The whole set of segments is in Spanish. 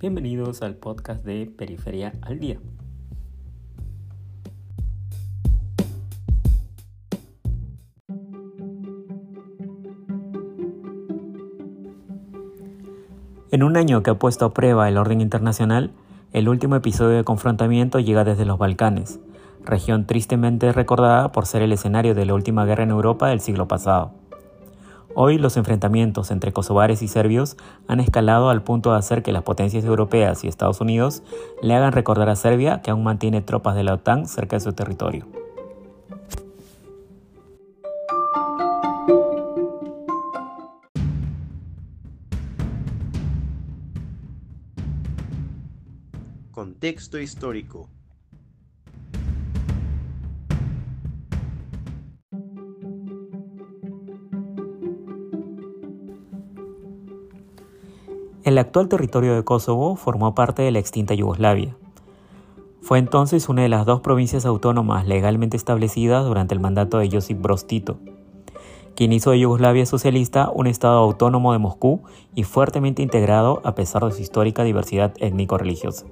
Bienvenidos al podcast de Periferia al Día. En un año que ha puesto a prueba el orden internacional, el último episodio de confrontamiento llega desde los Balcanes, región tristemente recordada por ser el escenario de la última guerra en Europa del siglo pasado. Hoy los enfrentamientos entre kosovares y serbios han escalado al punto de hacer que las potencias europeas y Estados Unidos le hagan recordar a Serbia que aún mantiene tropas de la OTAN cerca de su territorio. Contexto histórico. El actual territorio de Kosovo formó parte de la extinta Yugoslavia. Fue entonces una de las dos provincias autónomas legalmente establecidas durante el mandato de Josip Broz Tito, quien hizo de Yugoslavia socialista un estado autónomo de Moscú y fuertemente integrado a pesar de su histórica diversidad étnico-religiosa.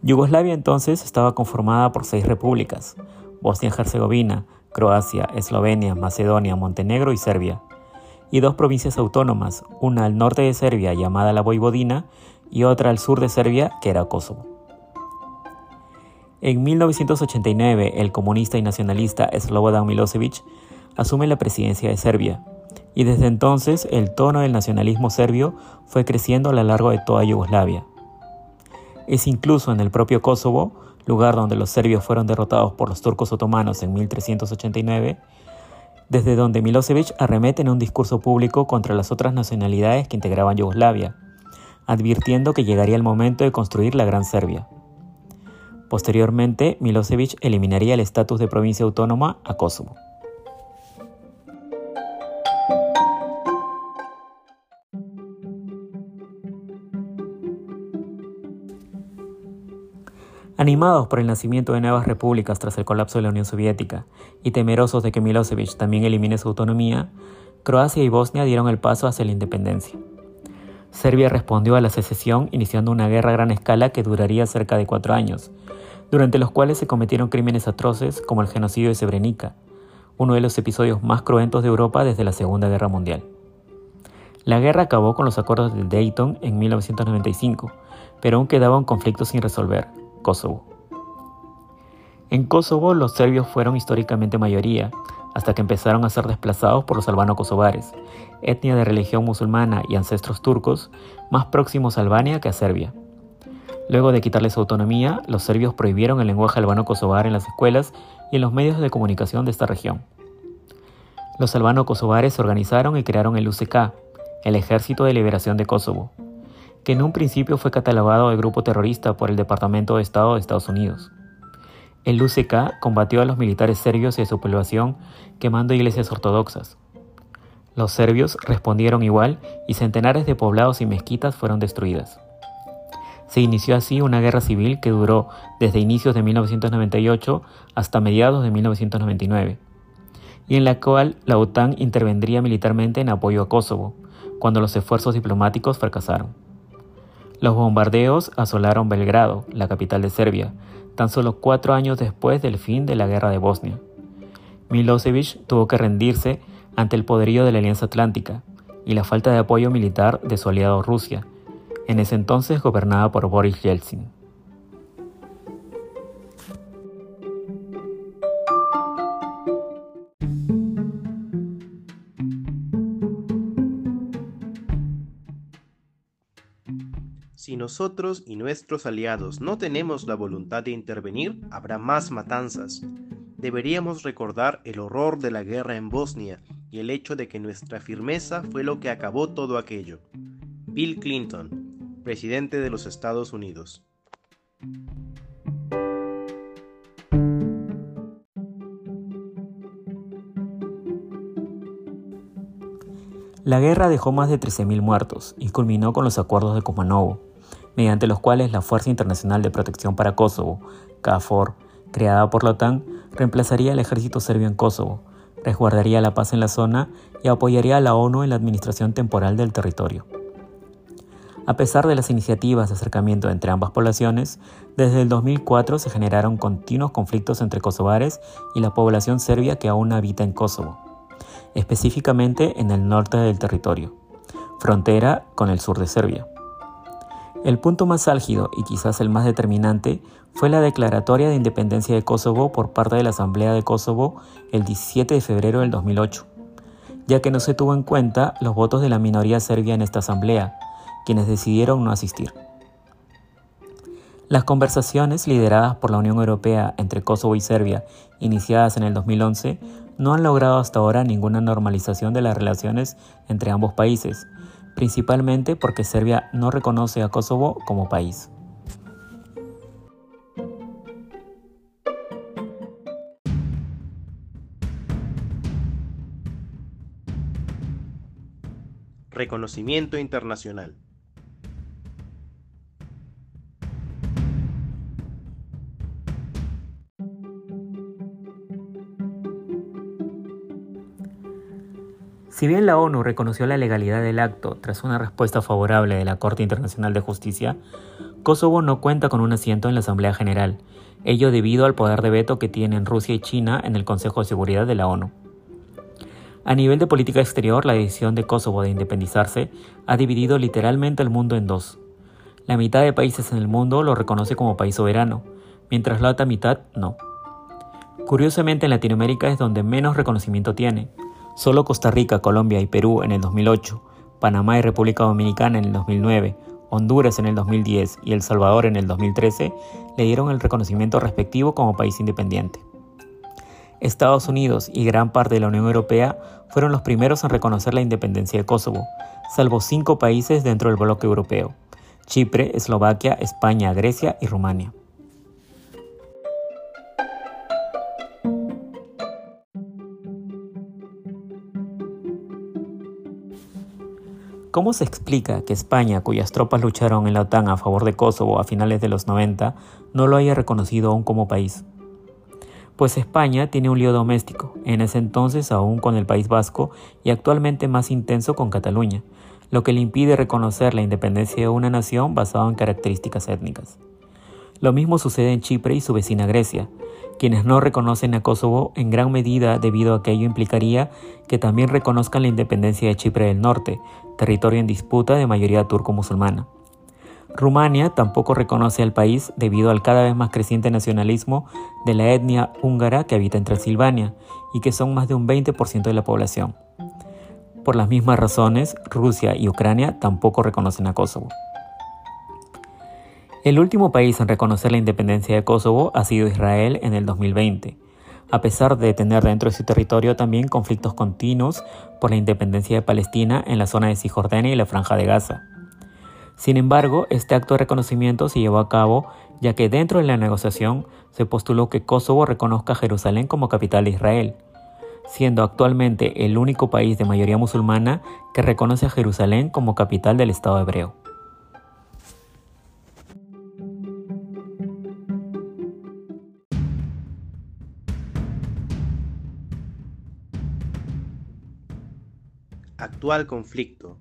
Yugoslavia entonces estaba conformada por seis repúblicas, Bosnia-Herzegovina, Croacia, Eslovenia, Macedonia, Montenegro y Serbia, y dos provincias autónomas, una al norte de Serbia llamada la Voivodina y otra al sur de Serbia que era Kosovo. En 1989, el comunista y nacionalista Slobodan Milosevic asume la presidencia de Serbia, y desde entonces el tono del nacionalismo serbio fue creciendo a lo largo de toda Yugoslavia. Es incluso en el propio Kosovo, lugar donde los serbios fueron derrotados por los turcos otomanos en 1389, desde donde Milosevic arremete en un discurso público contra las otras nacionalidades que integraban Yugoslavia, advirtiendo que llegaría el momento de construir la Gran Serbia. Posteriormente, Milosevic eliminaría el estatus de provincia autónoma a Kosovo. Animados por el nacimiento de nuevas repúblicas tras el colapso de la Unión Soviética y temerosos de que Milosevic también elimine su autonomía, Croacia y Bosnia dieron el paso hacia la independencia. Serbia respondió a la secesión iniciando una guerra a gran escala que duraría cerca de cuatro años, durante los cuales se cometieron crímenes atroces como el genocidio de Srebrenica, uno de los episodios más cruentos de Europa desde la Segunda Guerra Mundial. La guerra acabó con los acuerdos de Dayton en 1995, pero aún quedaba un conflicto sin resolver, Kosovo. En Kosovo los serbios fueron históricamente mayoría, hasta que empezaron a ser desplazados por los albano-kosovares, etnia de religión musulmana y ancestros turcos más próximos a Albania que a Serbia. Luego de quitarles autonomía, los serbios prohibieron el lenguaje albano-kosovar en las escuelas y en los medios de comunicación de esta región. Los albano-kosovares se organizaron y crearon el UCK, el Ejército de Liberación de Kosovo, que en un principio fue catalogado de grupo terrorista por el Departamento de Estado de Estados Unidos. El UCK combatió a los militares serbios y a su población quemando iglesias ortodoxas. Los serbios respondieron igual y centenares de poblados y mezquitas fueron destruidas. Se inició así una guerra civil que duró desde inicios de 1998 hasta mediados de 1999, y en la cual la OTAN intervendría militarmente en apoyo a Kosovo, cuando los esfuerzos diplomáticos fracasaron. Los bombardeos asolaron Belgrado, la capital de Serbia, tan solo cuatro años después del fin de la guerra de Bosnia. Milosevic tuvo que rendirse ante el poderío de la Alianza Atlántica y la falta de apoyo militar de su aliado Rusia, en ese entonces gobernada por Boris Yeltsin. Nosotros y nuestros aliados no tenemos la voluntad de intervenir, habrá más matanzas. Deberíamos recordar el horror de la guerra en Bosnia y el hecho de que nuestra firmeza fue lo que acabó todo aquello. Bill Clinton, presidente de los Estados Unidos. La guerra dejó más de 13.000 muertos y culminó con los acuerdos de Kumanovo, mediante los cuales la Fuerza Internacional de Protección para Kosovo, KFOR, creada por la OTAN, reemplazaría al ejército serbio en Kosovo, resguardaría la paz en la zona y apoyaría a la ONU en la administración temporal del territorio. A pesar de las iniciativas de acercamiento entre ambas poblaciones, desde el 2004 se generaron continuos conflictos entre kosovares y la población serbia que aún habita en Kosovo, específicamente en el norte del territorio, frontera con el sur de Serbia. El punto más álgido y quizás el más determinante fue la declaratoria de independencia de Kosovo por parte de la Asamblea de Kosovo el 17 de febrero del 2008, ya que no se tuvo en cuenta los votos de la minoría serbia en esta asamblea, quienes decidieron no asistir. Las conversaciones lideradas por la Unión Europea entre Kosovo y Serbia, iniciadas en el 2011, no han logrado hasta ahora ninguna normalización de las relaciones entre ambos países, principalmente porque Serbia no reconoce a Kosovo como país. Reconocimiento internacional. Si bien la ONU reconoció la legalidad del acto tras una respuesta favorable de la Corte Internacional de Justicia, Kosovo no cuenta con un asiento en la Asamblea General, ello debido al poder de veto que tienen Rusia y China en el Consejo de Seguridad de la ONU. A nivel de política exterior, la decisión de Kosovo de independizarse ha dividido literalmente el mundo en dos. La mitad de países en el mundo lo reconoce como país soberano, mientras la otra mitad no. Curiosamente en Latinoamérica es donde menos reconocimiento tiene, Solo Costa Rica, Colombia y Perú en el 2008, Panamá y República Dominicana en el 2009, Honduras en el 2010 y El Salvador en el 2013 le dieron el reconocimiento respectivo como país independiente. Estados Unidos y gran parte de la Unión Europea fueron los primeros en reconocer la independencia de Kosovo, salvo cinco países dentro del bloque europeo, Chipre, Eslovaquia, España, Grecia y Rumania. ¿Cómo se explica que España, cuyas tropas lucharon en la OTAN a favor de Kosovo a finales de los 90, no lo haya reconocido aún como país? Pues España tiene un lío doméstico, en ese entonces aún con el País Vasco y actualmente más intenso con Cataluña, lo que le impide reconocer la independencia de una nación basada en características étnicas. Lo mismo sucede en Chipre y su vecina Grecia, quienes no reconocen a Kosovo en gran medida debido a que ello implicaría que también reconozcan la independencia de Chipre del Norte, territorio en disputa de mayoría turco-musulmana. Rumania tampoco reconoce al país debido al cada vez más creciente nacionalismo de la etnia húngara que habita en Transilvania y que son más de un 20% de la población. Por las mismas razones, Rusia y Ucrania tampoco reconocen a Kosovo. El último país en reconocer la independencia de Kosovo ha sido Israel en el 2020, a pesar de tener dentro de su territorio también conflictos continuos por la independencia de Palestina en la zona de Cisjordania y la Franja de Gaza. Sin embargo, este acto de reconocimiento se llevó a cabo ya que dentro de la negociación se postuló que Kosovo reconozca a Jerusalén como capital de Israel, siendo actualmente el único país de mayoría musulmana que reconoce a Jerusalén como capital del Estado hebreo. Actual conflicto.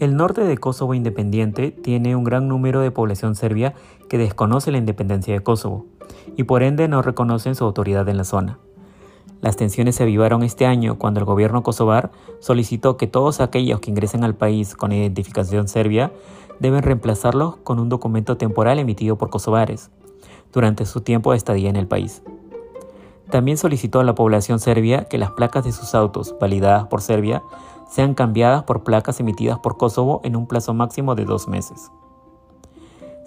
El norte de Kosovo independiente tiene un gran número de población serbia que desconoce la independencia de Kosovo y por ende no reconocen su autoridad en la zona. Las tensiones se avivaron este año cuando el gobierno kosovar solicitó que todos aquellos que ingresen al país con identificación serbia deben reemplazarlos con un documento temporal emitido por kosovares durante su tiempo de estadía en el país. También solicitó a la población serbia que las placas de sus autos, validadas por Serbia, sean cambiadas por placas emitidas por Kosovo en un plazo máximo de dos meses.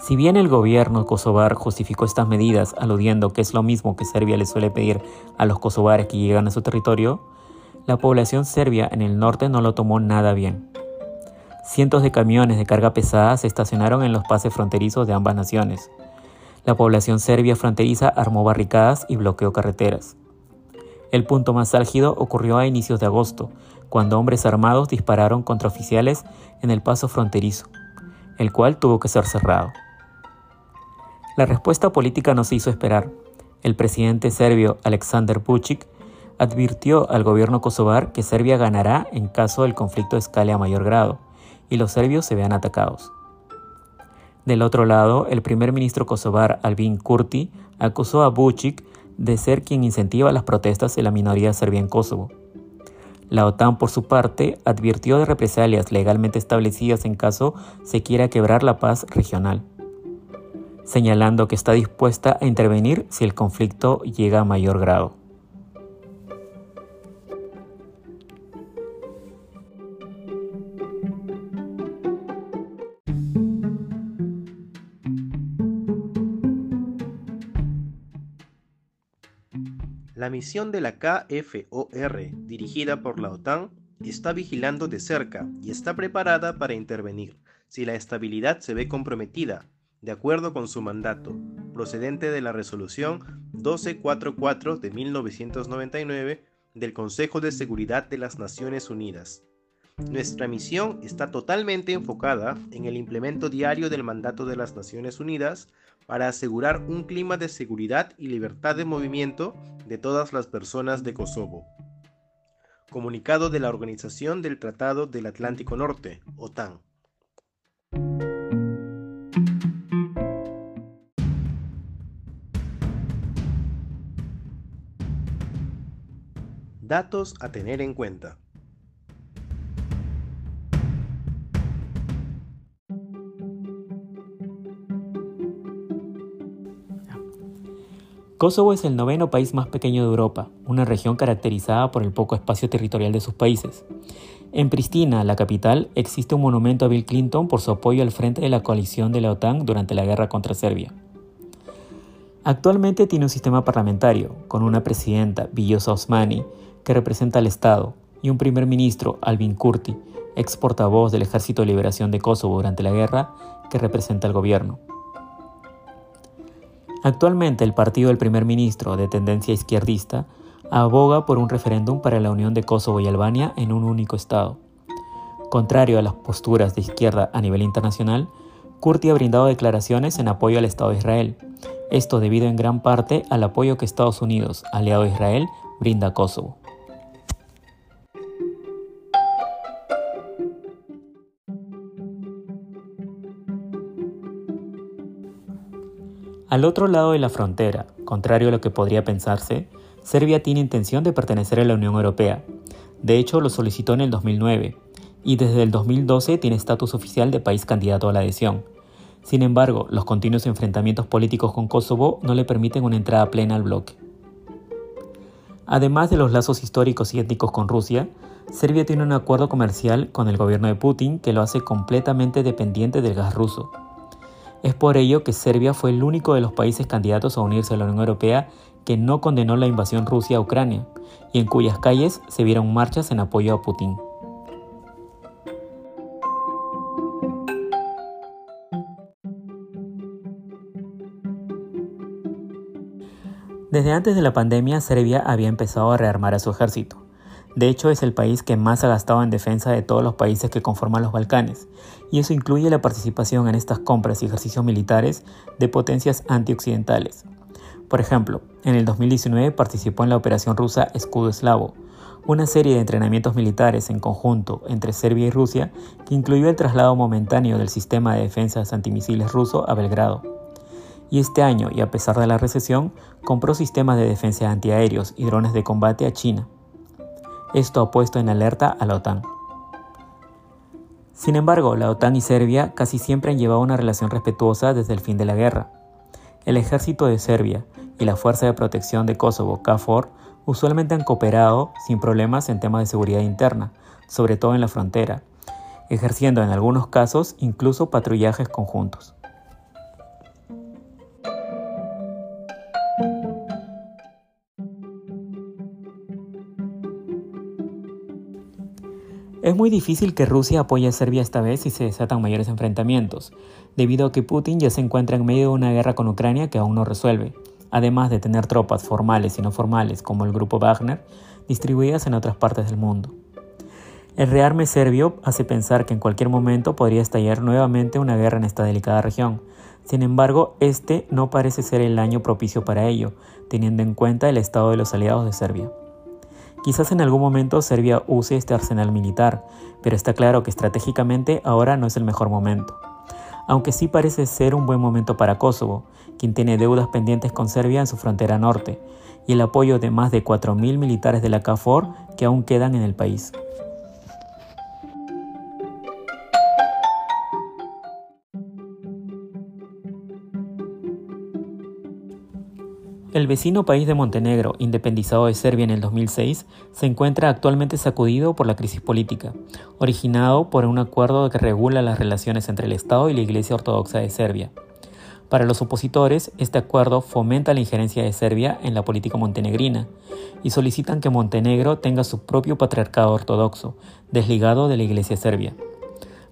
Si bien el gobierno kosovar justificó estas medidas aludiendo que es lo mismo que Serbia le suele pedir a los kosovares que llegan a su territorio, la población serbia en el norte no lo tomó nada bien. Cientos de camiones de carga pesada se estacionaron en los pases fronterizos de ambas naciones. La población serbia fronteriza armó barricadas y bloqueó carreteras. El punto más álgido ocurrió a inicios de agosto, cuando hombres armados dispararon contra oficiales en el paso fronterizo, el cual tuvo que ser cerrado. La respuesta política no se hizo esperar. el presidente serbio Aleksandar Vučić advirtió al gobierno kosovar que Serbia ganará en caso del conflicto escale a mayor grado y los serbios se vean atacados. Del otro lado, el primer ministro kosovar Albin Kurti acusó a Vučić de ser quien incentiva las protestas de la minoría serbia en Kosovo. La OTAN, por su parte, advirtió de represalias legalmente establecidas en caso se quiera quebrar la paz regional, señalando que está dispuesta a intervenir si el conflicto llega a mayor grado. La misión de la KFOR, dirigida por la OTAN, está vigilando de cerca y está preparada para intervenir si la estabilidad se ve comprometida, de acuerdo con su mandato, procedente de la resolución 1244 de 1999 del Consejo de Seguridad de las Naciones Unidas. Nuestra misión está totalmente enfocada en el implemento diario del mandato de las Naciones Unidas para asegurar un clima de seguridad y libertad de movimiento de todas las personas de Kosovo. Comunicado de la Organización del Tratado del Atlántico Norte, OTAN. Datos a tener en cuenta. Kosovo es el noveno país más pequeño de Europa, una región caracterizada por el poco espacio territorial de sus países. En Pristina, la capital, existe un monumento a Bill Clinton por su apoyo al frente de la coalición de la OTAN durante la guerra contra Serbia. Actualmente tiene un sistema parlamentario, con una presidenta, Villosa Osmani, que representa al Estado, y un primer ministro, Albin Kurti, ex portavoz del Ejército de Liberación de Kosovo durante la guerra, que representa al gobierno. Actualmente el partido del primer ministro, de tendencia izquierdista, aboga por un referéndum para la unión de Kosovo y Albania en un único Estado. Contrario a las posturas de izquierda a nivel internacional, Kurti ha brindado declaraciones en apoyo al Estado de Israel, esto debido en gran parte al apoyo que Estados Unidos, aliado de Israel, brinda a Kosovo. Al otro lado de la frontera, contrario a lo que podría pensarse, Serbia tiene intención de pertenecer a la Unión Europea. De hecho, lo solicitó en el 2009 y desde el 2012 tiene estatus oficial de país candidato a la adhesión. Sin embargo, los continuos enfrentamientos políticos con Kosovo no le permiten una entrada plena al bloque. Además de los lazos históricos y étnicos con Rusia, Serbia tiene un acuerdo comercial con el gobierno de Putin que lo hace completamente dependiente del gas ruso. Es por ello que Serbia fue el único de los países candidatos a unirse a la Unión Europea que no condenó la invasión rusa a Ucrania y en cuyas calles se vieron marchas en apoyo a Putin. Desde antes de la pandemia, Serbia había empezado a rearmar a su ejército. De hecho, es el país que más ha gastado en defensa de todos los países que conforman los Balcanes, y eso incluye la participación en estas compras y ejercicios militares de potencias antioccidentales. Por ejemplo, en el 2019 participó en la operación rusa Escudo Eslavo, una serie de entrenamientos militares en conjunto entre Serbia y Rusia que incluyó el traslado momentáneo del sistema de defensas antimisiles ruso a Belgrado. Y este año, y a pesar de la recesión, compró sistemas de defensa antiaéreos y drones de combate a China. Esto ha puesto en alerta a la OTAN. Sin embargo, la OTAN y Serbia casi siempre han llevado una relación respetuosa desde el fin de la guerra. El ejército de Serbia y la Fuerza de Protección de Kosovo, KFOR, usualmente han cooperado sin problemas en temas de seguridad interna, sobre todo en la frontera, ejerciendo en algunos casos incluso patrullajes conjuntos. Es muy difícil que Rusia apoye a Serbia esta vez si se desatan mayores enfrentamientos, debido a que Putin ya se encuentra en medio de una guerra con Ucrania que aún no resuelve, además de tener tropas formales y no formales como el grupo Wagner distribuidas en otras partes del mundo. El rearme serbio hace pensar que en cualquier momento podría estallar nuevamente una guerra en esta delicada región, Sin embargo, este no parece ser el año propicio para ello, teniendo en cuenta el estado de los aliados de Serbia. Quizás en algún momento Serbia use este arsenal militar, pero está claro que estratégicamente ahora no es el mejor momento. Aunque sí parece ser un buen momento para Kosovo, quien tiene deudas pendientes con Serbia en su frontera norte, y el apoyo de más de 4.000 militares de la KFOR que aún quedan en el país. El vecino país de Montenegro, independizado de Serbia en el 2006, se encuentra actualmente sacudido por la crisis política, originado por un acuerdo que regula las relaciones entre el Estado y la Iglesia Ortodoxa de Serbia. Para los opositores, este acuerdo fomenta la injerencia de Serbia en la política montenegrina y solicitan que Montenegro tenga su propio patriarcado ortodoxo, desligado de la Iglesia serbia.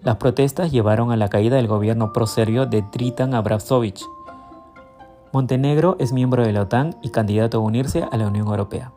Las protestas llevaron a la caída del gobierno pro-serbio de Tritan Abrazovic, Montenegro es miembro de la OTAN y candidato a unirse a la Unión Europea.